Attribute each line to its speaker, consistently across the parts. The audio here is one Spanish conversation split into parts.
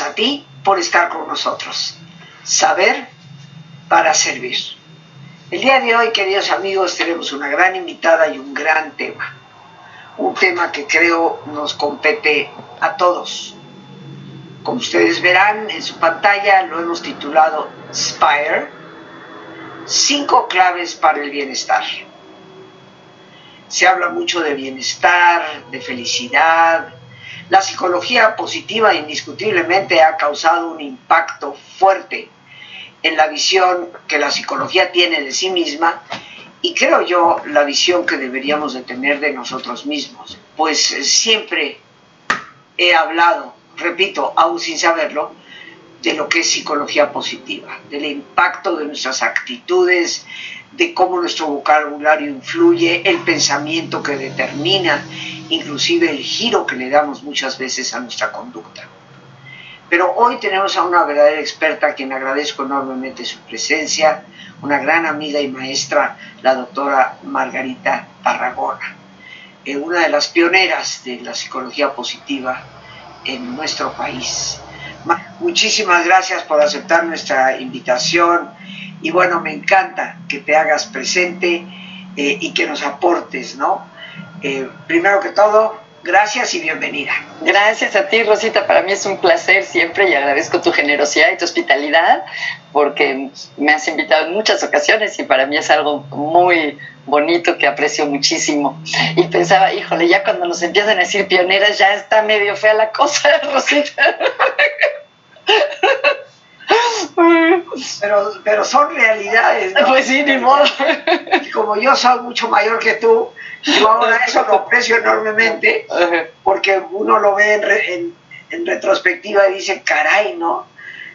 Speaker 1: A ti por estar con nosotros. Saber para servir. El día de hoy, queridos amigos, tenemos una gran invitada y un gran tema. Un tema que creo nos compete a todos. Como ustedes verán en su pantalla, lo hemos titulado Spire, cinco claves para el bienestar. Se habla mucho de bienestar, de felicidad. La psicología positiva indiscutiblemente ha causado un impacto fuerte en la visión que la psicología tiene de sí misma y creo yo la visión que deberíamos de tener de nosotros mismos. Pues siempre he hablado, repito, aún sin saberlo, de lo que es psicología positiva, del impacto de nuestras actitudes, de cómo nuestro vocabulario influye, el pensamiento que determina, inclusive el giro que le damos muchas veces a nuestra conducta. Pero hoy tenemos a una verdadera experta a quien agradezco enormemente su presencia, una gran amiga y maestra, la doctora Margarita Tarragona, eh, una de las pioneras de la psicología positiva en nuestro país. Muchísimas gracias por aceptar nuestra invitación y bueno, me encanta que te hagas presente eh, y que nos aportes, ¿no? Eh, primero que todo, gracias y bienvenida.
Speaker 2: Gracias a ti, Rosita. Para mí es un placer siempre y agradezco tu generosidad y tu hospitalidad porque me has invitado en muchas ocasiones y para mí es algo muy bonito que aprecio muchísimo. Y pensaba, híjole, ya cuando nos empiezan a decir pioneras ya está medio fea la cosa, Rosita.
Speaker 1: Pero, pero son realidades. ¿no?
Speaker 2: Pues sí, ni modo.
Speaker 1: Y como yo soy mucho mayor que tú, yo ahora eso lo aprecio enormemente, porque uno lo ve en, en, retrospectiva y dice, caray, ¿no?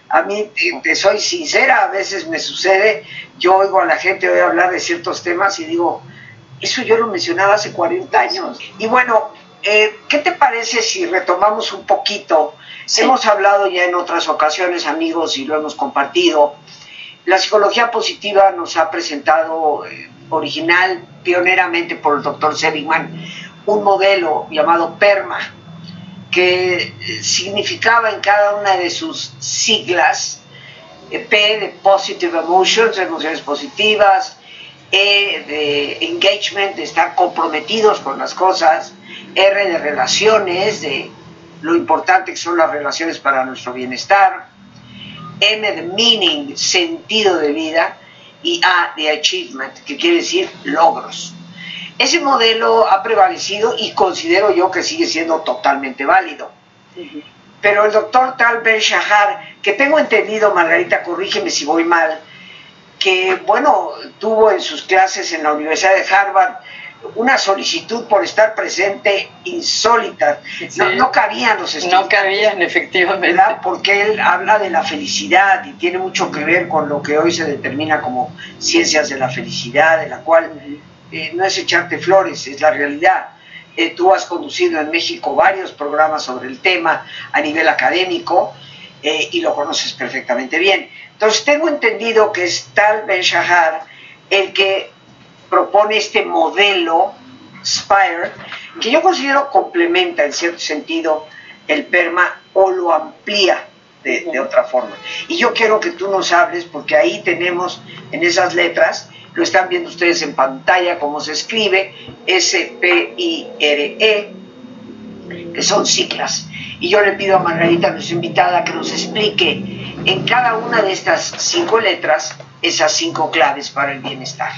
Speaker 1: A mí, te, soy sincera, a veces me sucede, yo oigo a la gente hoy hablar de ciertos temas y digo, eso yo lo mencionaba hace 40 años. Y bueno, eh, ¿qué te parece si retomamos un poquito Hemos hablado ya en otras ocasiones, amigos, y lo hemos compartido. La psicología positiva nos ha presentado eh, original, pioneramente por el doctor Seligman, un modelo llamado PERMA, que eh, significaba en cada una de sus siglas, eh, P de Positive Emotions, emociones positivas, E de Engagement, de estar comprometidos con las cosas, R de relaciones, de lo importante que son las relaciones para nuestro bienestar, M de meaning, sentido de vida, y A de achievement, que quiere decir logros. Ese modelo ha prevalecido y considero yo que sigue siendo totalmente válido. Pero el doctor Tal Ben Shahar, que tengo entendido, Margarita, corrígeme si voy mal, que bueno, tuvo en sus clases en la Universidad de Harvard una solicitud por estar presente insólita. No, cabían los estudios.
Speaker 2: No cabían, efectivamente.
Speaker 1: Porque él habla de la felicidad y tiene mucho que ver con lo que hoy se determina como ciencias de la felicidad, de la cual eh, no es echarte flores, es la realidad. Eh, tú has conducido en México varios programas sobre el tema a nivel académico eh, y lo conoces perfectamente bien. Entonces tengo entendido que es Tal Ben Shahar el que propone este modelo Spire, que yo considero complementa en cierto sentido el PERMA o lo amplía de, otra forma. Y yo quiero que tú nos hables, porque ahí tenemos en esas letras, lo están viendo ustedes en pantalla, cómo se escribe, S-P-I-R-E, que son siglas. Y yo le pido a Margarita, nuestra invitada, que nos explique en cada una de estas cinco letras esas cinco claves para el bienestar.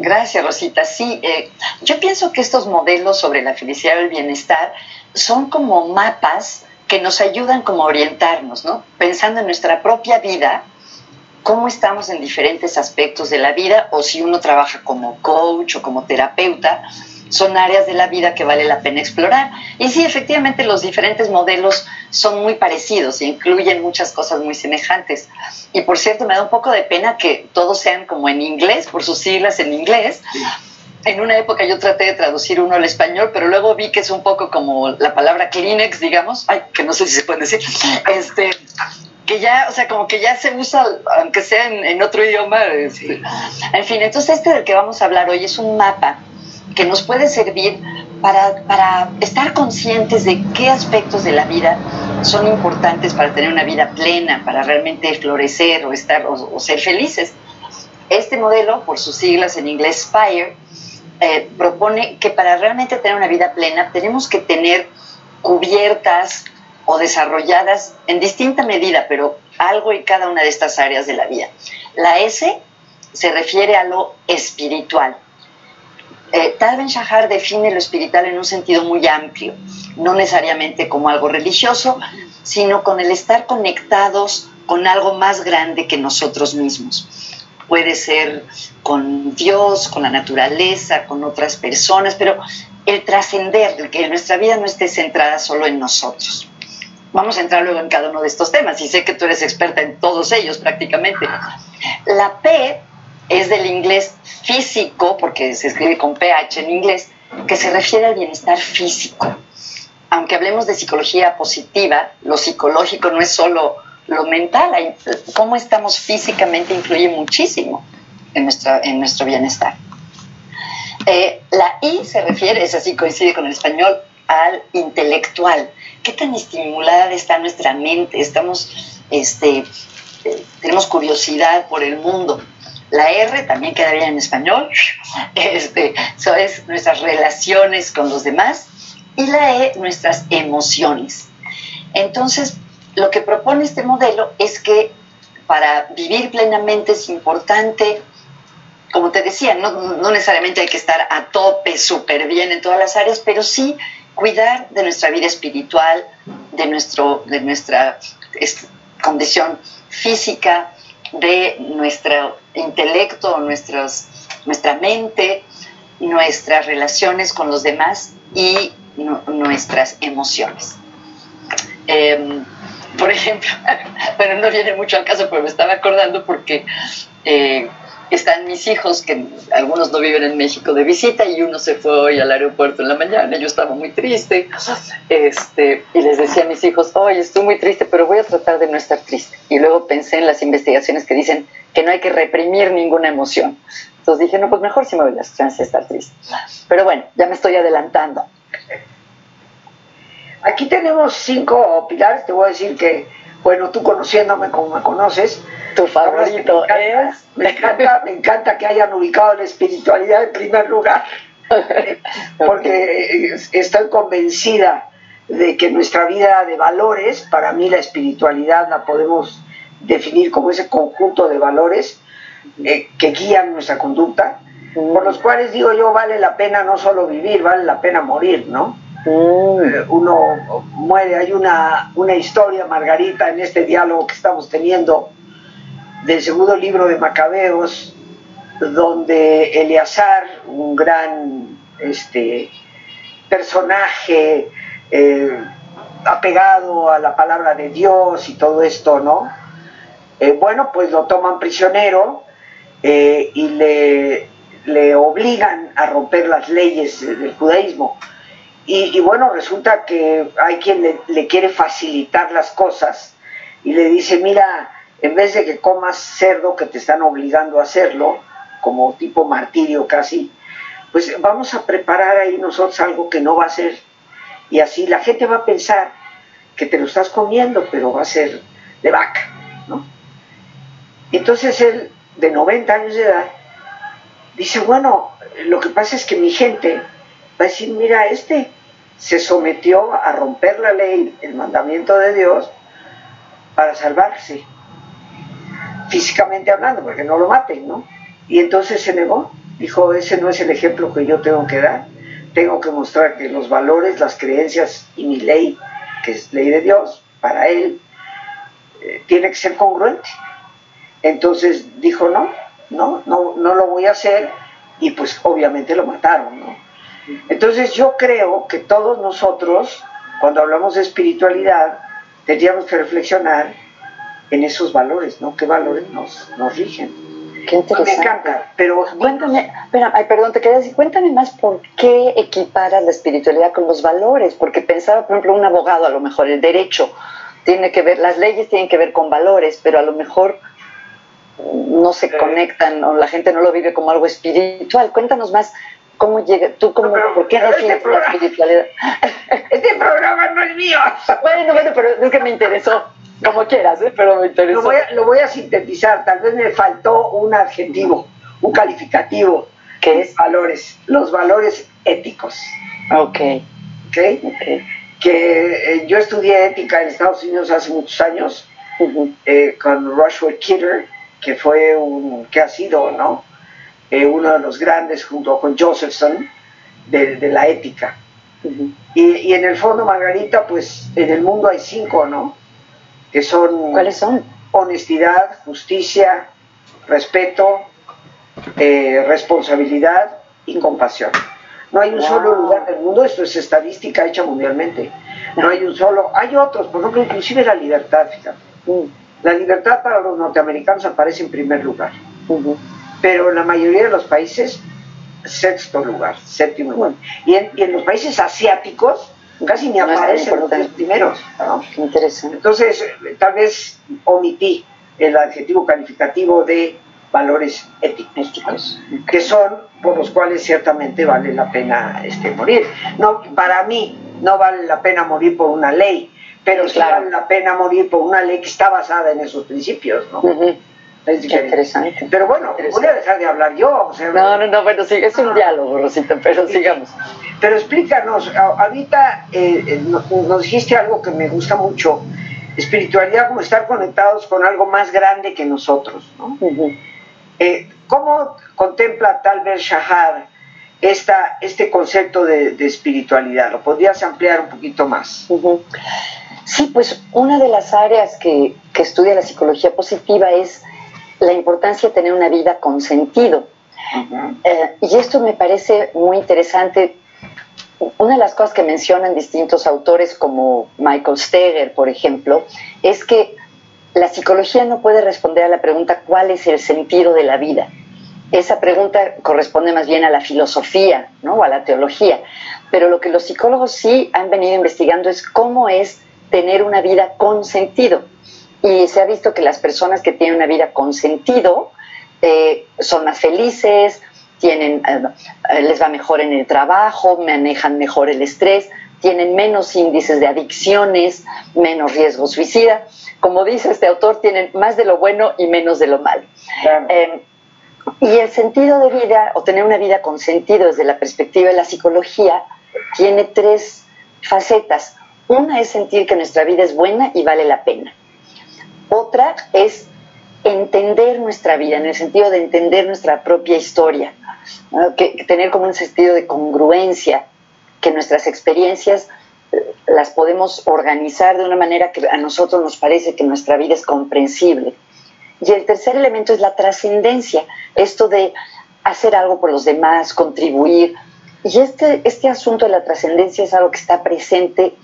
Speaker 2: Gracias, Rosita. Sí, eh, yo pienso que estos modelos sobre la felicidad y el bienestar son como mapas que nos ayudan como a orientarnos, ¿no? Pensando en nuestra propia vida, cómo estamos en diferentes aspectos de la vida, o si uno trabaja como coach o como terapeuta, son áreas de la vida que vale la pena explorar. Y sí, efectivamente los diferentes modelos son muy parecidos e incluyen muchas cosas muy semejantes. Y por cierto, me da un poco de pena que todos sean como en inglés, por sus siglas en inglés. En una época yo traté de traducir uno al español, pero luego vi que es un poco como la palabra Kleenex, digamos, ay, que no sé si se puede decir, este, que ya, o sea, como que ya se usa, aunque sea en, otro idioma. Este. En fin, entonces este del que vamos a hablar hoy es un mapa que nos puede servir para, para, estar conscientes de qué aspectos de la vida son importantes para tener una vida plena, para realmente florecer o, estar, o, ser felices. Este modelo, por sus siglas en inglés FIRE, eh, propone que para realmente tener una vida plena tenemos que tener cubiertas o desarrolladas en distinta medida, pero algo en cada una de estas áreas de la vida. La S se refiere a lo espiritual. Eh, Tal Ben Shahar define lo espiritual en un sentido muy amplio, no necesariamente como algo religioso, sino con el estar conectados con algo más grande que nosotros mismos. Puede ser con Dios, con la naturaleza, con otras personas, pero el trascender, que nuestra vida no esté centrada solo en nosotros. Vamos a entrar luego en cada uno de estos temas y sé que tú eres experta en todos ellos prácticamente. La P es del inglés físico, porque se escribe con PH en inglés, que se refiere al bienestar físico. Aunque hablemos de psicología positiva, lo psicológico no es solo lo mental, cómo estamos físicamente influye muchísimo en, en nuestro bienestar. Eh, la I se refiere, es así, coincide con el español, al intelectual. ¿Qué tan estimulada está nuestra mente? Estamos, este, eh, tenemos curiosidad por el mundo. La R también quedaría en español, este, eso es nuestras relaciones con los demás. Y la E, nuestras emociones. Entonces, lo que propone este modelo es que para vivir plenamente es importante, como te decía, no, necesariamente hay que estar a tope, súper bien en todas las áreas, pero sí cuidar de nuestra vida espiritual, de, nuestro, de nuestra condición física, de nuestro intelecto, nuestros, nuestra mente, nuestras relaciones con los demás y nuestras emociones. Em, por ejemplo, bueno, no viene mucho al caso, pero me estaba acordando porque eh, están mis hijos, que algunos no viven en México de visita, y uno se fue hoy al aeropuerto en la mañana. Yo estaba muy triste, este, y les decía a mis hijos, oye, estoy muy triste, pero voy a tratar de no estar triste. Y luego pensé en las investigaciones que dicen que no hay que reprimir ninguna emoción. Entonces dije, no, pues mejor si me voy las chances de estar triste. Pero bueno, ya me estoy adelantando.
Speaker 1: Aquí tenemos cinco pilares, te voy a decir que, bueno, tú conociéndome como me conoces,
Speaker 2: tu favorito es.
Speaker 1: Me encanta, me encanta que hayan ubicado la espiritualidad en primer lugar, porque estoy convencida de que nuestra vida de valores, para mí la espiritualidad la podemos definir como ese conjunto de valores eh, que guían nuestra conducta, por los cuales digo yo vale la pena no solo vivir, vale la pena morir, ¿no? Eh, uno muere, hay una, una historia, Margarita, en este diálogo que estamos teniendo, del segundo libro de Macabeos, donde Eleazar, un gran este, personaje eh, apegado a la palabra de Dios y todo esto, ¿no? Eh, bueno, pues lo toman prisionero y le, le, obligan a romper las leyes del judaísmo. Y, bueno, resulta que hay quien le, le quiere facilitar las cosas y le dice, mira, en vez de que comas cerdo que te están obligando a hacerlo, como tipo martirio casi, pues vamos a preparar ahí nosotros algo que no va a ser. Y así la gente va a pensar que te lo estás comiendo, pero va a ser de vaca, ¿no? Entonces él, de 90 años de edad, dice, bueno, lo que pasa es que mi gente va a decir, mira, este se sometió a romper la ley, el mandamiento de Dios, para salvarse físicamente hablando, porque no lo maten, ¿no? Y entonces se negó, dijo, ese no es el ejemplo que yo tengo que dar, tengo que mostrar que los valores, las creencias y mi ley, que es ley de Dios, para él, eh, tiene que ser congruente. Entonces dijo, no, no, no, no lo voy a hacer, y pues obviamente lo mataron, ¿no? Entonces yo creo que todos nosotros, cuando hablamos de espiritualidad, tendríamos que reflexionar en esos valores, ¿no? ¿Qué valores nos, nos rigen?
Speaker 2: Qué interesante. Me encanta, pero cuéntame, espera, ay, perdón, te quería decir, cuéntame más por qué equiparas la espiritualidad con los valores, porque pensaba, por ejemplo, un abogado, a lo mejor el derecho tiene que ver, las leyes tienen que ver con valores, pero a lo mejor no se conectan o la gente no lo vive como algo espiritual. Cuéntanos más ¿Cómo llega? ¿Tú cómo, por qué este defines la espiritualidad?
Speaker 1: Este programa no es mío.
Speaker 2: Bueno, bueno, pero es que me interesó. Como quieras, ¿eh? pero me interesó.
Speaker 1: Lo voy, a, lo voy a sintetizar. Tal vez me faltó un adjetivo, un calificativo.
Speaker 2: ¿Qué es?
Speaker 1: Valores. Los valores éticos.
Speaker 2: Ok.
Speaker 1: ¿Ok? okay. Que eh, yo estudié ética en Estados Unidos hace muchos años eh, con Rushworth Kidder, que fue un, que ha sido, ¿no? Eh, uno de los grandes junto con Josephson de, de la ética. y, y, en el fondo, Margarita, pues en el mundo hay cinco, ¿no? Que son...
Speaker 2: ¿Cuáles son?
Speaker 1: Honestidad, justicia, respeto, eh, responsabilidad y compasión. No hay un solo lugar del mundo, esto es estadística hecha mundialmente. No hay un solo, hay otros, por ejemplo, inclusive la libertad, fíjate. Mm. La libertad para los norteamericanos aparece en primer lugar pero en la mayoría de los países, sexto lugar, séptimo lugar. Y en, y en los países asiáticos, casi ni aparecen los primeros.
Speaker 2: interesante.
Speaker 1: Entonces, tal vez omití el adjetivo calificativo de valores éticos, que son por los cuales ciertamente vale la pena este, morir. No, para mí no vale la pena morir por una ley, pero sí vale la pena morir por una ley que está basada en esos principios, ¿no?
Speaker 2: Es interesante.
Speaker 1: Pero bueno, voy a dejar de hablar yo.
Speaker 2: no, no, no, bueno, sí, es un diálogo, Rosita, pero sigamos.
Speaker 1: Pero explícanos, ahorita eh, eh nos dijiste algo que me gusta mucho, espiritualidad como estar conectados con algo más grande que nosotros, ¿no? Eh, ¿Cómo contempla tal vez Shahar esta, este concepto de, espiritualidad? ¿Lo podrías ampliar un poquito más?
Speaker 2: Sí, pues una de las áreas que, que estudia la psicología positiva es la importancia de tener una vida con sentido. Eh, y esto me parece muy interesante. Una de las cosas que mencionan distintos autores como Michael Steger, por ejemplo, es que la psicología no puede responder a la pregunta ¿cuál es el sentido de la vida? Esa pregunta corresponde más bien a la filosofía ¿no? o a la teología. Pero lo que los psicólogos sí han venido investigando es cómo es tener una vida con sentido. Y se ha visto que las personas que tienen una vida con sentido eh, son más felices, tienen, eh, les va mejor en el trabajo, manejan mejor el estrés, tienen menos índices de adicciones, menos riesgo suicida. Como dice este autor, tienen más de lo bueno y menos de lo malo. Em, y el sentido de vida, o tener una vida con sentido desde la perspectiva de la psicología, tiene tres facetas. Una es sentir que nuestra vida es buena y vale la pena. Otra es entender nuestra vida, en el sentido de entender nuestra propia historia, tener como un sentido de congruencia, que nuestras experiencias eh, las podemos organizar de una manera que a nosotros nos parece que nuestra vida es comprensible. Y el tercer elemento es la trascendencia, esto de hacer algo por los demás, contribuir. Y este, este asunto de la trascendencia es algo que está presente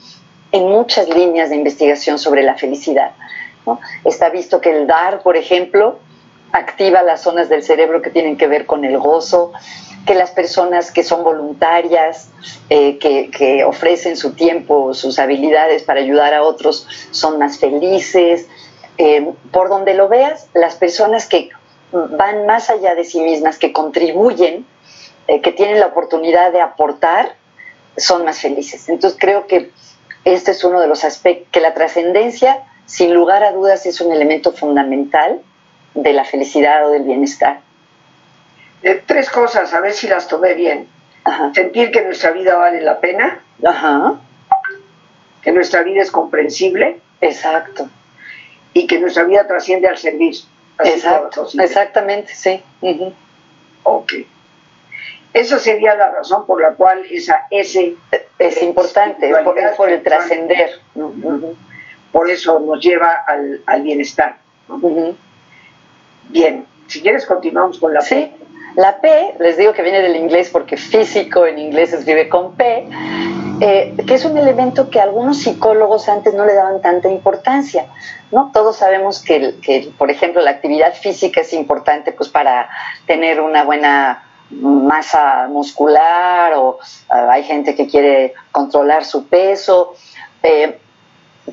Speaker 2: en muchas líneas de investigación sobre la felicidad. Está visto que el dar, por ejemplo, activa las zonas del cerebro que tienen que ver con el gozo, que las personas que son voluntarias, eh, que, ofrecen su tiempo, sus habilidades para ayudar a otros, son más felices. Eh, por donde lo veas, las personas que van más allá de sí mismas, que contribuyen, eh, que tienen la oportunidad de aportar, son más felices. Entonces creo que este es uno de los aspectos, que la trascendencia sin lugar a dudas es un elemento fundamental de la felicidad o del bienestar.
Speaker 1: Eh, tres cosas, a ver si las tomé bien. Sentir que nuestra vida vale la pena.
Speaker 2: Ajá.
Speaker 1: Que nuestra vida es comprensible.
Speaker 2: Exacto.
Speaker 1: Y que nuestra vida trasciende al servir.
Speaker 2: Exacto. Exactamente, sí.
Speaker 1: Ok. Esa sería la razón por la cual esa S
Speaker 2: es importante, por, por el trascender.
Speaker 1: Por eso nos lleva al, bienestar. Bien, si quieres continuamos con la
Speaker 2: P. La P, les digo que viene del inglés porque físico en inglés se escribe con P, eh, que es un elemento que algunos psicólogos antes no le daban tanta importancia. ¿no? Todos sabemos que, que, por ejemplo, la actividad física es importante pues, para tener una buena masa muscular o ah, hay gente que quiere controlar su peso. Eh,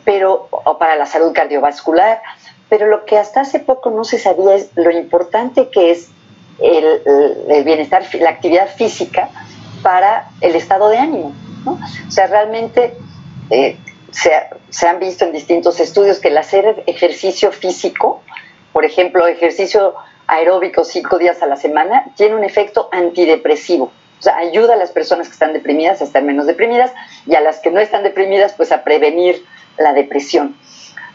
Speaker 2: pero, o para la salud cardiovascular, pero lo que hasta hace poco no se sabía es lo importante que es el, bienestar, la actividad física para el estado de ánimo. O sea, realmente eh, se, se, han visto en distintos estudios que el hacer ejercicio físico, por ejemplo, ejercicio aeróbico cinco días a la semana, tiene un efecto antidepresivo. O sea, ayuda a las personas que están deprimidas a estar menos deprimidas y a las que no están deprimidas, pues a prevenir la depresión.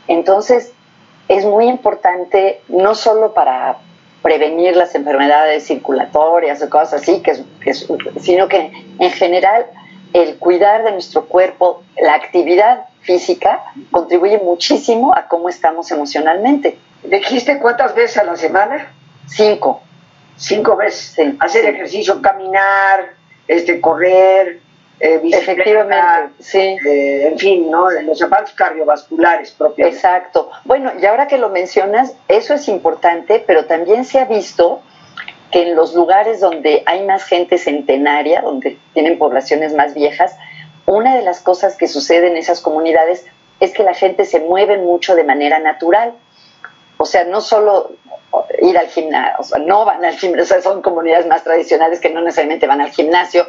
Speaker 2: Entonces, es muy importante no solo para prevenir las enfermedades circulatorias o cosas así, que sino que en general el cuidar de nuestro cuerpo, la actividad física, contribuye muchísimo a cómo estamos emocionalmente.
Speaker 1: ¿Dijiste cuántas veces a la semana?
Speaker 2: Cinco.
Speaker 1: Cinco veces. Hacer ejercicio, caminar, este, correr, eh,
Speaker 2: Efectivamente, sí.
Speaker 1: Eh, en fin, ¿no? Los zapatos cardiovasculares propios.
Speaker 2: Exacto. Bueno, y ahora que lo mencionas, eso es importante, pero también se ha visto que en los lugares donde hay más gente centenaria, donde tienen poblaciones más viejas, una de las cosas que sucede en esas comunidades es que la gente se mueve mucho de manera natural. O sea, no solo ir al gimnasio, o sea, no van al gimnasio, son comunidades más tradicionales que no necesariamente van al gimnasio,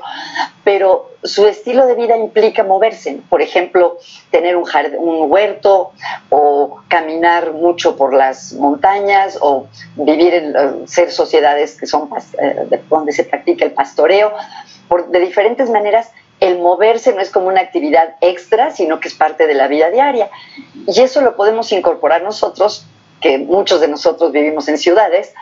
Speaker 2: pero su estilo de vida implica moverse, por ejemplo, tener un, huerto o caminar mucho por las montañas o vivir en eh, ser sociedades que son eh, donde se practica el pastoreo, de diferentes maneras el moverse no es como una actividad extra, sino que es parte de la vida diaria. Y eso lo podemos incorporar nosotros que muchos de nosotros vivimos en ciudades,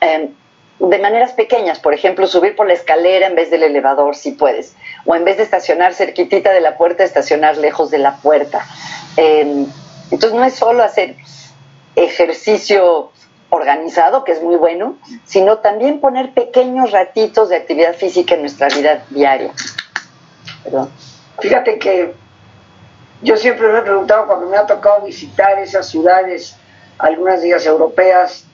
Speaker 2: em, de maneras pequeñas, por ejemplo, subir por la escalera en vez del elevador, si puedes, o en vez de estacionar cerquitita de la puerta, estacionar lejos de la puerta. Em, entonces no es solo hacer ejercicio organizado, que es muy bueno, sino también poner pequeños ratitos de actividad física en nuestra vida diaria.
Speaker 1: Fíjate que yo siempre me he preguntado cuando me ha tocado visitar esas ciudades algunas de europeas,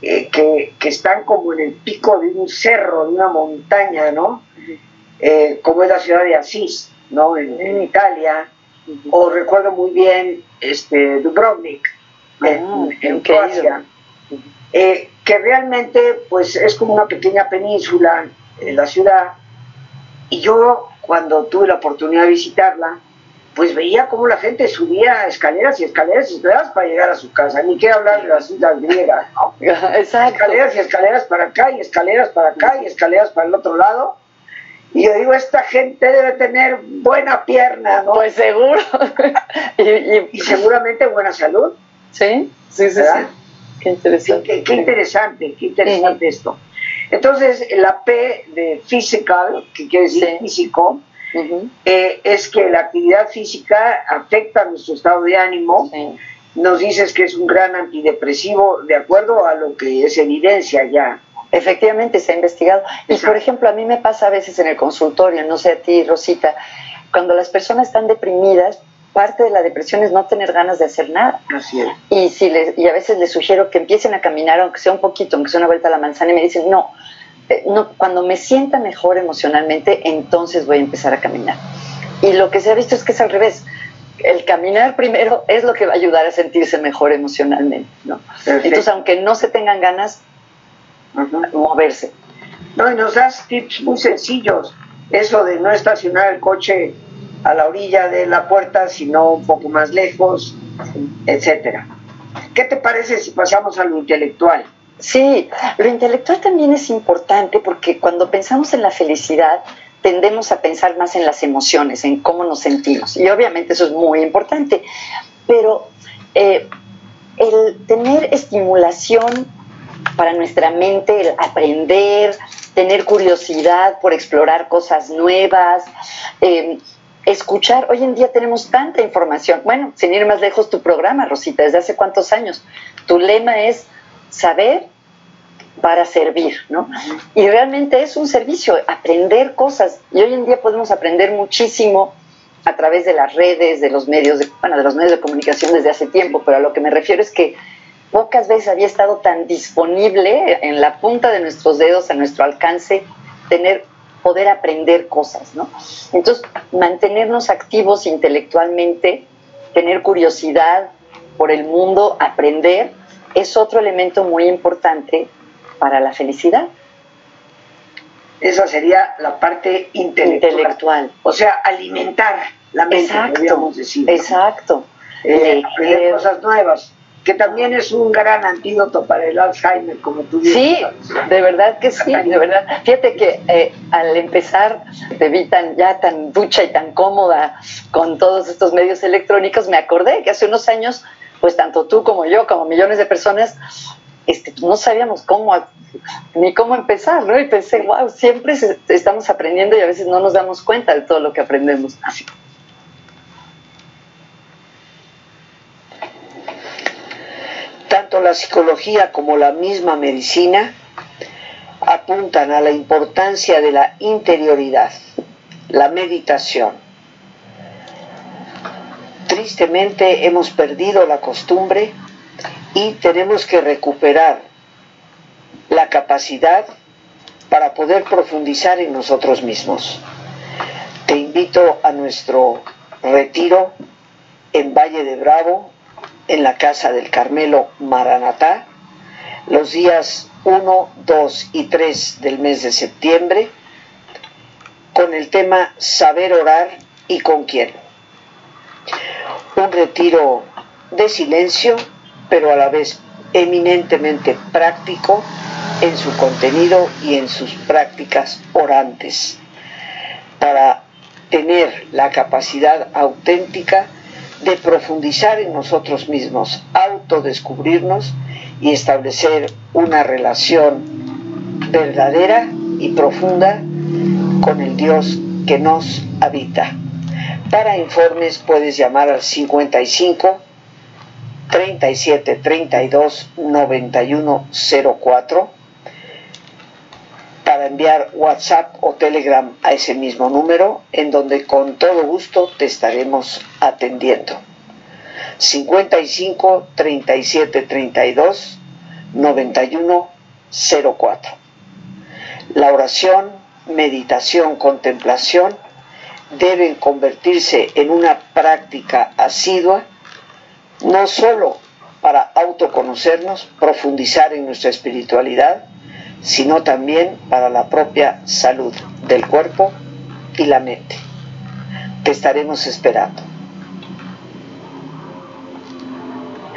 Speaker 1: eh, que, están como en el pico de un cerro, de una montaña, ¿no? Eh, como es la ciudad de Asís, ¿no? En, Italia, o recuerdo muy bien este, Dubrovnik, en, ah, Croacia, eh, que realmente pues es como una pequeña península en la ciudad, y yo cuando tuve la oportunidad de visitarla, pues veía cómo la gente subía escaleras y escaleras y escaleras para llegar a su casa. Ni qué hablar de las islas griegas, Escaleras y escaleras para acá y escaleras para acá y escaleras para el otro lado. Y yo digo, esta gente debe tener buena pierna, ¿no?
Speaker 2: Pues seguro.
Speaker 1: y, seguramente buena salud.
Speaker 2: Sí, sí, sí. Qué interesante.
Speaker 1: qué, interesante, qué interesante esto. Entonces, la P de physical, que quiere decir físico, eh, es que la actividad física afecta nuestro estado de ánimo. Nos dices que es un gran antidepresivo, de acuerdo a lo que es evidencia ya.
Speaker 2: Efectivamente, se ha investigado. Y por ejemplo, a mí me pasa a veces en el consultorio, no sé a ti, Rosita, cuando las personas están deprimidas, parte de la depresión es no tener ganas de hacer nada.
Speaker 1: Así es.
Speaker 2: Y, si les, y a veces les sugiero que empiecen a caminar, aunque sea un poquito, aunque sea una vuelta a la manzana, y me dicen, no, no, cuando me sienta mejor emocionalmente, entonces voy a empezar a caminar. Y lo que se ha visto es que es al revés. El caminar primero es lo que va a ayudar a sentirse mejor emocionalmente, ¿no? Entonces, aunque no se tengan ganas, moverse.
Speaker 1: No, y nos das tips muy sencillos. Eso de no estacionar el coche a la orilla de la puerta, sino un poco más lejos, etcétera. ¿Qué te parece si pasamos a lo intelectual?
Speaker 2: Sí, lo intelectual también es importante porque cuando pensamos en la felicidad tendemos a pensar más en las emociones, en cómo nos sentimos. Y obviamente eso es muy importante, pero eh, el tener estimulación para nuestra mente, el aprender, tener curiosidad por explorar cosas nuevas, eh, escuchar. Hoy en día tenemos tanta información. Bueno, sin ir más lejos, tu programa, Rosita, desde hace cuántos años. Tu lema es saber para servir, ¿no? Y realmente es un servicio, aprender cosas. Y hoy en día podemos aprender muchísimo a través de las redes, de los medios, de, bueno, de los medios de comunicación desde hace tiempo, pero a lo que me refiero es que pocas veces había estado tan disponible en la punta de nuestros dedos, a nuestro alcance, tener poder aprender cosas, ¿no? Entonces, mantenernos activos intelectualmente, tener curiosidad por el mundo, aprender, es otro elemento muy importante para la felicidad.
Speaker 1: Esa sería la parte intelectual. O sea, alimentar la mente, exacto, decir.
Speaker 2: Exacto.
Speaker 1: Eh, aprender cosas nuevas que también es un gran antídoto para el Alzheimer, como tú dices.
Speaker 2: Sí, de verdad que sí, de verdad. Fíjate que eh, al empezar te vi tan, ya tan ducha y tan cómoda con todos estos medios electrónicos, me acordé que hace unos años, pues tanto tú como yo, como millones de personas, este, no sabíamos cómo ni cómo empezar, ¿no? Y pensé, wow, siempre estamos aprendiendo y a veces no nos damos cuenta de todo lo que aprendemos.
Speaker 1: Tanto la psicología como la misma medicina apuntan a la importancia de la interioridad, la meditación. Tristemente hemos perdido la costumbre y tenemos que recuperar la capacidad para poder profundizar en nosotros mismos. Te invito a nuestro retiro en Valle de Bravo, en la Casa del Carmelo Maranatá, los días 1, 2 y 3 del mes de septiembre, con el tema Saber orar y con quién. Un retiro de silencio, pero a la vez eminentemente práctico en su contenido y en sus prácticas orantes, para tener la capacidad auténtica de profundizar en nosotros mismos, autodescubrirnos y establecer una relación verdadera y profunda con el Dios que nos habita. Para informes puedes llamar al 55 37 32 91 04 para enviar WhatsApp o Telegram a ese mismo número, en donde con todo gusto te estaremos atendiendo. 55 37 32 91 04. La oración, meditación, contemplación deben convertirse en una práctica asidua, no solo para autoconocernos, profundizar en nuestra espiritualidad, sino también para la propia salud del cuerpo y la mente. Te estaremos esperando.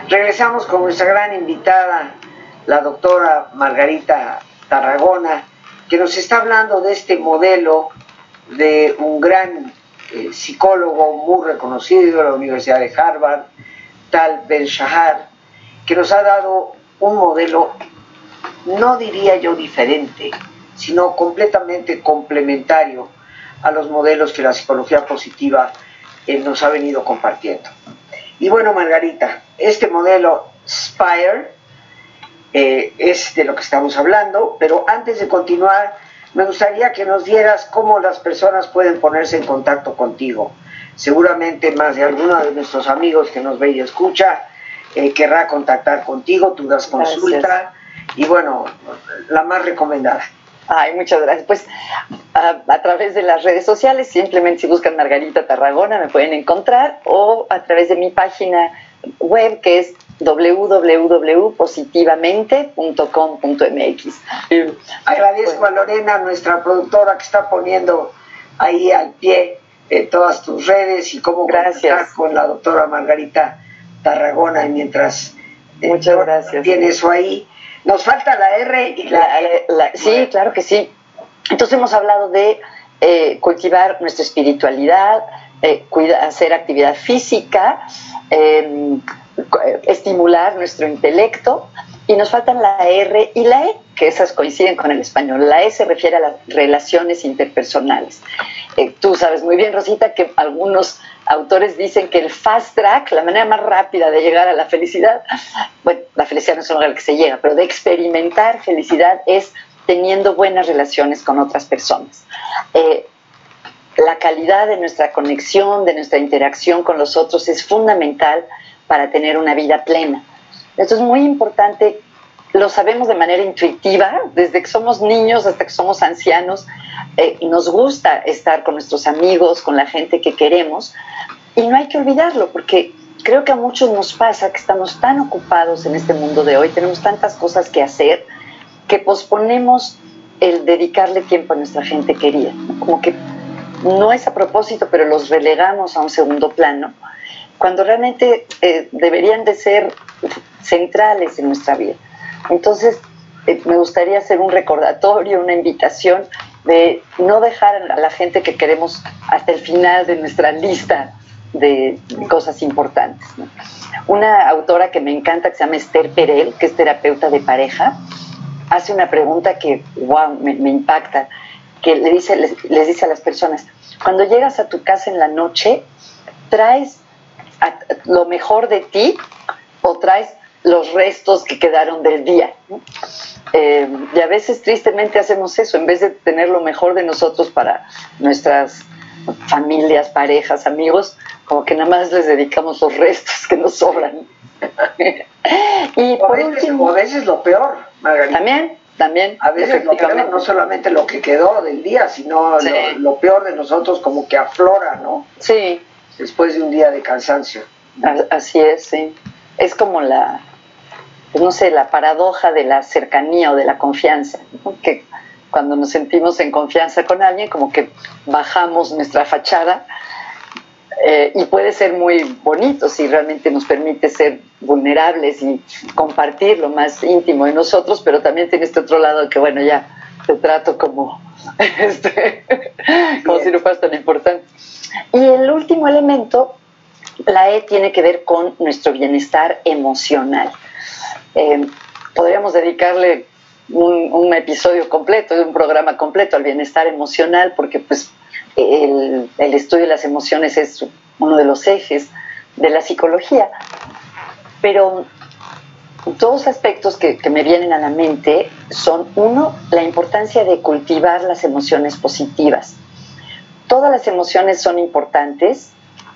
Speaker 1: Regresamos con nuestra gran invitada, la doctora Margarita Tarragona, que nos está hablando de este modelo de un gran eh, psicólogo muy reconocido de la Universidad de Harvard, Tal Ben Shahar, que nos ha dado un modelo no diría yo diferente, sino completamente complementario a los modelos que la psicología positiva eh, nos ha venido compartiendo. Y bueno, Margarita, este modelo SPIRE eh, es de lo que estamos hablando, pero antes de continuar, me gustaría que nos dieras cómo las personas pueden ponerse en contacto contigo. Seguramente más de alguno de nuestros amigos que nos ve y escucha eh, querrá contactar contigo, tú das consulta y bueno, la más recomendada.
Speaker 2: Ay, muchas gracias. Pues a, través de las redes sociales, simplemente si buscan Margarita Tarragona me pueden encontrar o a través de mi página web que es www.positivamente.com.mx.
Speaker 1: Agradezco a Lorena, nuestra productora, que está poniendo ahí al pie eh, todas tus redes y cómo
Speaker 2: gracias
Speaker 1: con la doctora Margarita Tarragona y mientras
Speaker 2: eh, Muchas gracias.
Speaker 1: tiene eso ahí nos falta la R y la,
Speaker 2: e. Sí, claro que sí. Entonces hemos hablado de eh, cultivar nuestra espiritualidad, eh, hacer actividad física, em, estimular nuestro intelecto y nos faltan la R y la E, que esas coinciden con el español. La E se refiere a las relaciones interpersonales. Eh, tú sabes muy bien, Rosita, que algunos autores dicen que el fast track, la manera más rápida de llegar a la felicidad, bueno, la felicidad no es un lugar que se llega, pero de experimentar felicidad es teniendo buenas relaciones con otras personas. Eh, la calidad de nuestra conexión, de nuestra interacción con los otros es fundamental para tener una vida plena. Esto es muy importante, lo sabemos de manera intuitiva, desde que somos niños hasta que somos ancianos, eh, nos gusta estar con nuestros amigos, con la gente que queremos, y no hay que olvidarlo, porque creo que a muchos nos pasa que estamos tan ocupados en este mundo de hoy, tenemos tantas cosas que hacer, que posponemos el dedicarle tiempo a nuestra gente querida. Como que no es a propósito, pero los relegamos a un segundo plano, cuando realmente eh, deberían de ser centrales en nuestra vida. Entonces, eh, me gustaría hacer un recordatorio, una invitación de no dejar a la gente que queremos hasta el final de nuestra lista de cosas importantes. Una autora que me encanta, que se llama Esther Perel, que es terapeuta de pareja, hace una pregunta que, wow, me, impacta, que le dice, les, les, dice a las personas, cuando llegas a tu casa en la noche, ¿traes lo mejor de ti o traes los restos que quedaron del día? Eh, y a veces tristemente hacemos eso, en vez de tener lo mejor de nosotros para nuestras familias, parejas, amigos, como que nada más les dedicamos los restos que nos sobran.
Speaker 1: y por último, a veces lo peor, Margarita.
Speaker 2: También, también.
Speaker 1: A veces lo peor, no solamente lo que quedó del día, sino lo, peor de nosotros como que aflora, ¿no?
Speaker 2: Sí.
Speaker 1: Después de un día de cansancio.
Speaker 2: Así es, sí. Es como la, pues no sé, la paradoja de la cercanía o de la confianza, que cuando nos sentimos en confianza con alguien, como que bajamos nuestra fachada eh, y puede ser muy bonito si realmente nos permite ser vulnerables y compartir lo más íntimo de nosotros, pero también tiene este otro lado que, bueno, ya te trato como, este, como si no fueras tan importante. Y el último elemento, la E, tiene que ver con nuestro bienestar emocional. Eh, podríamos dedicarle un, un, episodio completo, un programa completo al bienestar emocional, porque pues el, estudio de las emociones es uno de los ejes de la psicología, pero dos aspectos que, me vienen a la mente son, uno, la importancia de cultivar las emociones positivas. Todas las emociones son importantes.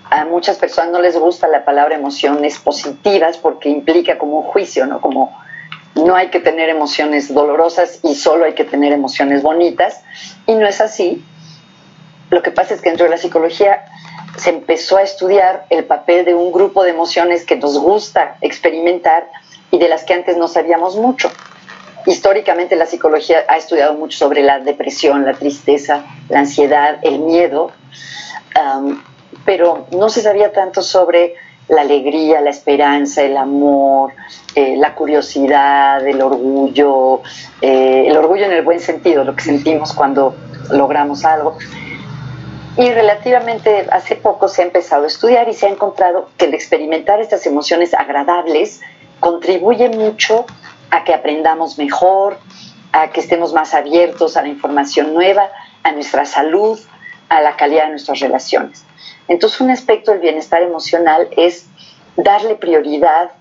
Speaker 2: A muchas personas no les gusta la palabra emociones positivas porque implica como un juicio, ¿no? Como no hay que tener emociones dolorosas y solo hay que tener emociones bonitas. Y no es así. Lo que pasa es que dentro de la psicología se empezó a estudiar el papel de un grupo de emociones que nos gusta experimentar y de las que antes no sabíamos mucho. Históricamente la psicología ha estudiado mucho sobre la depresión, la tristeza, la ansiedad, el miedo, pero no se sabía tanto sobre la alegría, la esperanza, el amor, eh, la curiosidad, el orgullo, eh, el orgullo en el buen sentido, lo que sentimos cuando logramos algo. Y relativamente hace poco se ha empezado a estudiar y se ha encontrado que el experimentar estas emociones agradables contribuye mucho a que aprendamos mejor, a que estemos más abiertos a la información nueva, a nuestra salud, a la calidad de nuestras relaciones. Entonces un aspecto del bienestar emocional es darle prioridad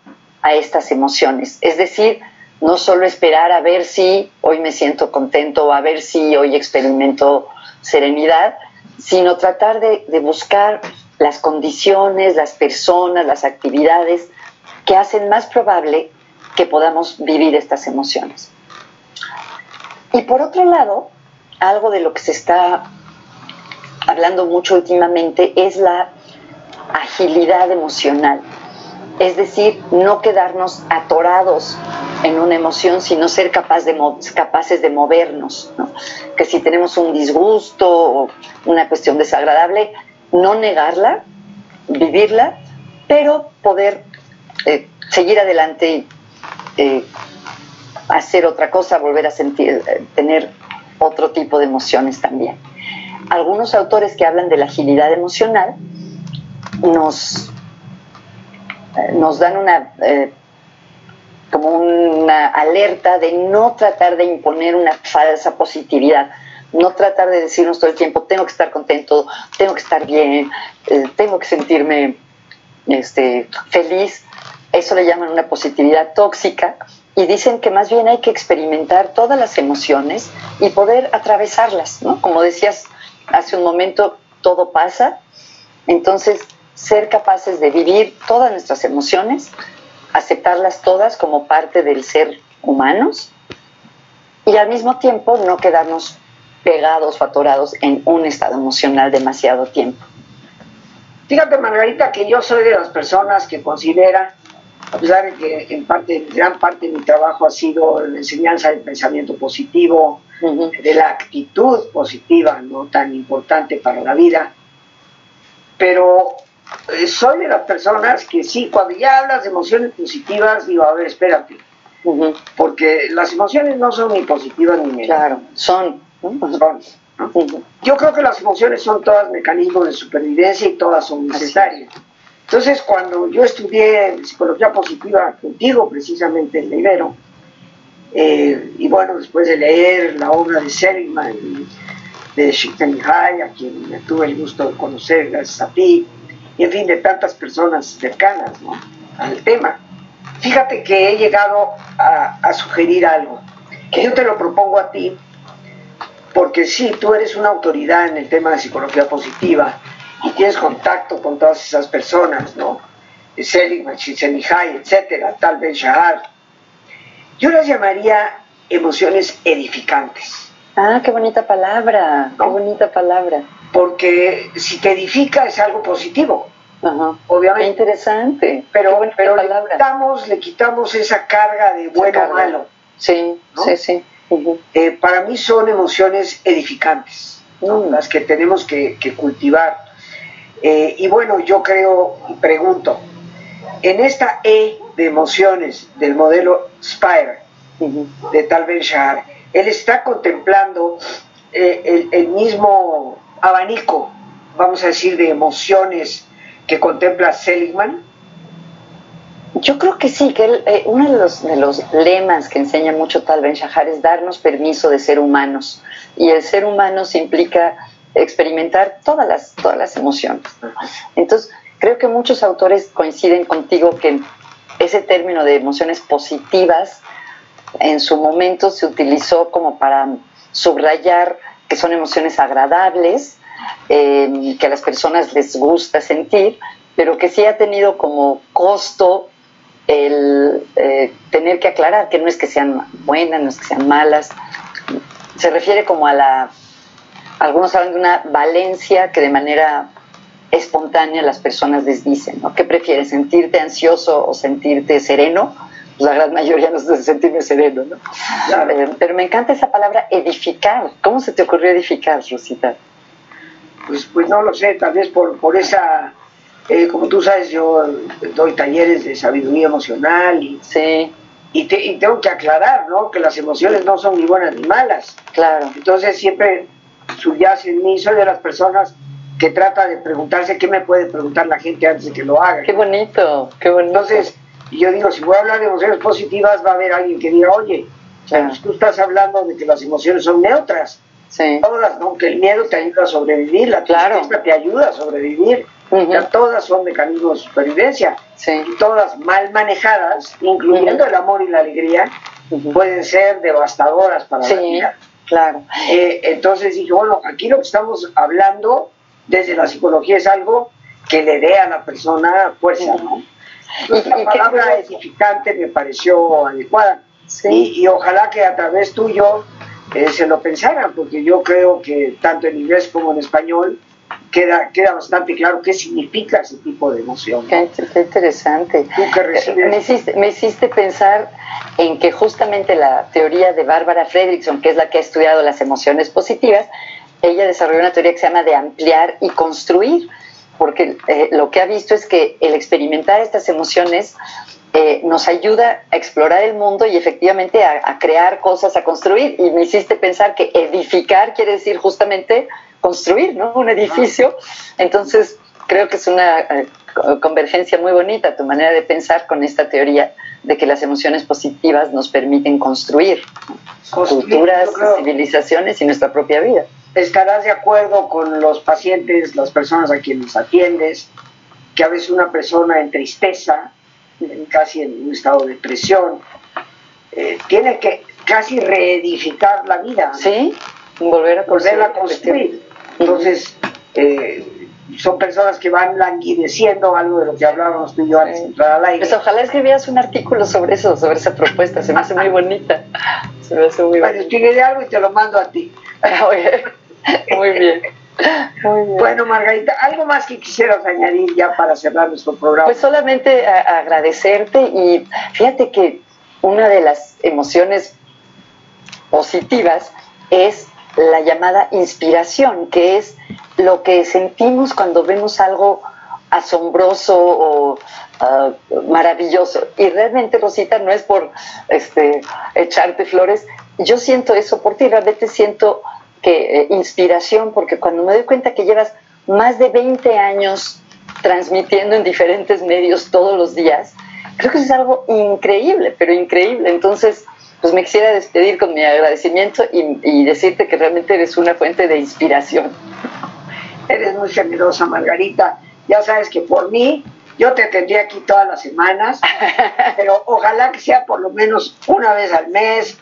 Speaker 2: a estas emociones, es decir, no solo esperar a ver si hoy me siento contento o a ver si hoy experimento serenidad, sino tratar de, buscar las condiciones, las personas, las actividades que hacen más probable que podamos vivir estas emociones. Y por otro lado, algo de lo que se está hablando mucho últimamente es la agilidad emocional. Es decir, no quedarnos atorados en una emoción, sino ser capaz de capaces de movernos. Que si tenemos un disgusto o una cuestión desagradable, no negarla, vivirla, pero poder eh, seguir adelante eh, hacer otra cosa, volver a sentir, eh, tener otro tipo de emociones también. Algunos autores que hablan de la agilidad emocional nos nos dan una eh, como una alerta de no tratar de imponer una falsa positividad, no tratar de decirnos todo el tiempo, tengo que estar contento, tengo que estar bien, eh, tengo que sentirme este, feliz. Eso le llaman una positividad tóxica y dicen que más bien hay que experimentar todas las emociones y poder atravesarlas, ¿no? Como decías hace un momento, todo pasa, entonces ser capaces de vivir todas nuestras emociones, aceptarlas todas como parte del ser humanos y al mismo tiempo no quedarnos pegados o atorados en un estado emocional demasiado tiempo.
Speaker 1: Fíjate, Margarita, que yo soy de las personas que consideran a pesar de que en parte, gran parte de mi trabajo ha sido la enseñanza del pensamiento positivo, de la actitud positiva, no tan importante para la vida, pero eh, soy de las personas que sí, cuando ya hablas de emociones positivas, digo, a ver, espérate, porque las emociones no son ni positivas ni negativas.
Speaker 2: Claro, son.
Speaker 1: Yo creo que las emociones son todas mecanismos de supervivencia y todas son necesarias. Entonces, cuando yo estudié psicología positiva contigo, precisamente en Ibero, eh, y bueno, después de leer la obra de Seligman, de Csikszentmihalyi, a quien tuve el gusto de conocer gracias a ti, y en fin, de tantas personas cercanas al tema, fíjate que he llegado a, a sugerir algo, que yo te lo propongo a ti, porque sí, tú eres una autoridad en el tema de psicología positiva y tienes contacto con todas esas personas, ¿no? Seligman, Csikszentmihalyi, etcétera, tal vez Shahar. Yo las llamaría emociones edificantes.
Speaker 2: Ah, qué bonita palabra, qué bonita palabra.
Speaker 1: Porque si te edifica es algo positivo.
Speaker 2: Ajá. Obviamente. Qué interesante.
Speaker 1: Pero, pero le, quitamos, le quitamos esa carga de bueno o malo.
Speaker 2: Sí, sí, sí.
Speaker 1: Eh, para mí son emociones edificantes, mm. las que tenemos que, cultivar. Eh, y bueno, yo creo y pregunto, en esta E de emociones del modelo Spire de Tal Ben Shahar, él está contemplando eh, el, mismo abanico, vamos a decir, de emociones que contempla Seligman.
Speaker 2: Yo creo que sí, que eh, uno de los, de los lemas que enseña mucho Tal Ben Shahar es darnos permiso de ser humanos. Y el ser humano implica experimentar todas las, todas las emociones. Entonces, creo que muchos autores coinciden contigo que ese término de emociones positivas en su momento se utilizó como para subrayar que son emociones agradables, eh, que a las personas les gusta sentir, pero que sí ha tenido como costo el eh, tener que aclarar que no es que sean buenas, no es que sean malas, se refiere como a la, algunos hablan de una valencia que de manera espontánea las personas les dicen, ¿no? ¿Qué prefieres, sentirte ansioso o sentirte sereno? Pues la gran mayoría nos dice sentirme sereno, ¿no? Eh, pero me encanta esa palabra edificar. ¿Cómo se te ocurrió edificar, Rosita?
Speaker 1: Pues, pues no lo sé, tal vez por, por esa eh, como tú sabes, yo doy talleres de sabiduría emocional y,
Speaker 2: sí.
Speaker 1: y, tengo que aclarar ¿no? que las emociones no son ni buenas ni malas.
Speaker 2: Claro.
Speaker 1: Entonces siempre subyace en mí, soy de las personas que trata de preguntarse qué me puede preguntar la gente antes de que lo haga.
Speaker 2: Qué bonito, qué bonito.
Speaker 1: Entonces, yo digo, si voy a hablar de emociones positivas, va a haber alguien que diga, oye, pues tú estás hablando de que las emociones son neutras.
Speaker 2: Sí.
Speaker 1: Todas, ¿no? Que el miedo te ayuda a sobrevivir, la tristeza te ayuda a sobrevivir todas son mecanismos de supervivencia. Y todas mal manejadas, incluyendo el amor y la alegría, pueden ser devastadoras para la vida.
Speaker 2: Claro.
Speaker 1: Eh, entonces dije, bueno, aquí lo que estamos hablando desde la psicología es algo que le dé a la persona fuerza, ¿no? la palabra edificante me pareció adecuada. Y, y, ojalá que a través tuyo eh, se lo pensaran, porque yo creo que tanto en inglés como en español queda, queda bastante claro qué significa ese tipo de emoción.
Speaker 2: Qué, interesante. me, hiciste, me hiciste pensar en que justamente la teoría de Bárbara Fredrickson, que es la que ha estudiado las emociones positivas, ella desarrolló una teoría que se llama de ampliar y construir, porque eh, lo que ha visto es que el experimentar estas emociones eh, nos ayuda a explorar el mundo y efectivamente a, a, crear cosas, a construir. Y me hiciste pensar que edificar quiere decir justamente construir ¿no? un edificio. Entonces, creo que es una eh, convergencia muy bonita tu manera de pensar con esta teoría de que las emociones positivas nos permiten construir, culturas, civilizaciones y nuestra propia vida.
Speaker 1: Estarás de acuerdo con los pacientes, las personas a quienes atiendes, que a veces una persona en tristeza, casi en un estado de depresión, eh, tiene que casi reedificar la vida.
Speaker 2: Sí, volver a,
Speaker 1: volver construir. Entonces, eh, son personas que van languideciendo, algo de lo que hablábamos tú y yo antes de entrar al aire.
Speaker 2: Pues ojalá escribieras un artículo sobre eso, sobre esa propuesta, se me hace muy bonita. Se me hace muy
Speaker 1: bueno, escribiré algo y te lo mando a ti.
Speaker 2: muy bien.
Speaker 1: Bueno, Margarita, ¿algo más que quisieras añadir ya para cerrar nuestro programa?
Speaker 2: Pues solamente agradecerte y fíjate que una de las emociones positivas es la llamada inspiración, que es lo que sentimos cuando vemos algo asombroso o ah, maravilloso. Y realmente, Rosita, no es por este, echarte flores, yo siento eso por ti, realmente siento que eh, inspiración, porque cuando me doy cuenta que llevas más de 20 años transmitiendo en diferentes medios todos los días, creo que es algo increíble, pero increíble. Entonces, pues me quisiera despedir con mi agradecimiento y, y decirte que realmente eres una fuente de inspiración.
Speaker 1: Eres muy generosa, Margarita. Ya sabes que por mí yo te tendría aquí todas las semanas, pero ojalá que sea por lo menos una vez al mes.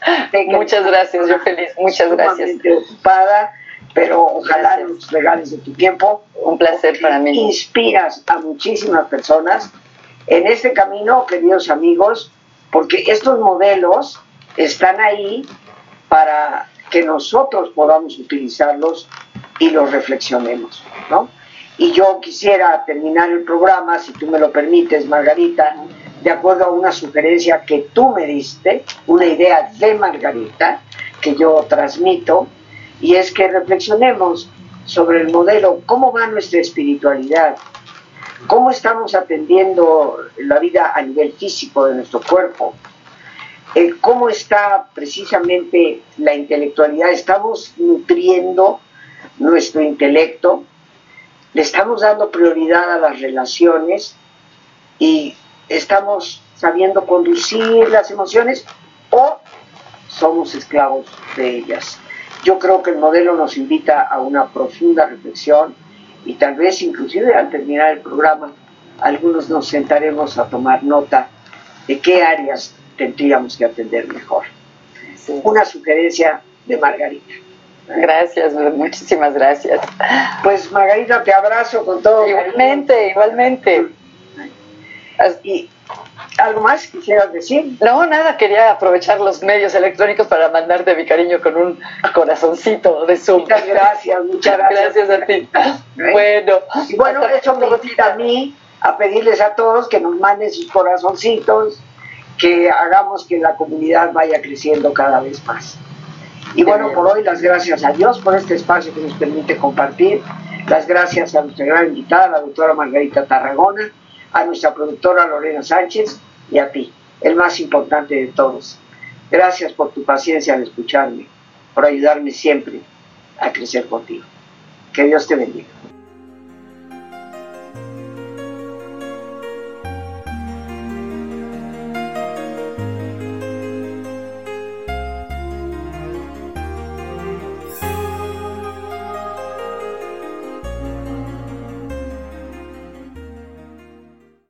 Speaker 2: Muchas gracias, yo feliz, muchas gracias.
Speaker 1: ocupada, pero ojalá nos regales de tu tiempo.
Speaker 2: Un placer para mí.
Speaker 1: Inspiras a muchísimas personas en este camino, queridos amigos, porque estos modelos están ahí para que nosotros podamos utilizarlos y los reflexionemos, ¿no? Y yo quisiera terminar el programa, si tú me lo permites, Margarita, de acuerdo a una sugerencia que tú me diste, una idea de Margarita, que yo transmito, y es que reflexionemos sobre el modelo, cómo va nuestra espiritualidad, cómo estamos atendiendo la vida a nivel físico de nuestro cuerpo, eh, cómo está precisamente la intelectualidad, estamos nutriendo nuestro intelecto, le estamos dando prioridad a las relaciones y estamos sabiendo conducir las emociones o somos esclavos de ellas. Yo creo que el modelo nos invita a una profunda reflexión y tal vez inclusive al terminar el programa algunos nos sentaremos a tomar nota de qué áreas tendríamos que atender mejor. Una sugerencia de Margarita.
Speaker 2: Gracias, muchísimas gracias.
Speaker 1: Pues Margarita, te abrazo con todo.
Speaker 2: Igualmente, igualmente.
Speaker 1: ¿Y algo más quisieras decir?
Speaker 2: No, nada, quería aprovechar los medios electrónicos para mandarte mi cariño con un corazoncito de Zoom.
Speaker 1: Muchas gracias, muchas gracias.
Speaker 2: Gracias a ti. Bueno,
Speaker 1: y bueno, eso me invita a mí a pedirles a todos que nos manden sus corazoncitos, que hagamos que la comunidad vaya creciendo cada vez más. Y bueno, por hoy las gracias a Dios por este espacio que nos permite compartir. Las gracias a nuestra gran invitada, la doctora Margarita Tarragona, a nuestra productora Lorena Sánchez y a ti, el más importante de todos. Gracias por tu paciencia al escucharme, por ayudarme siempre a crecer contigo. Que Dios te bendiga.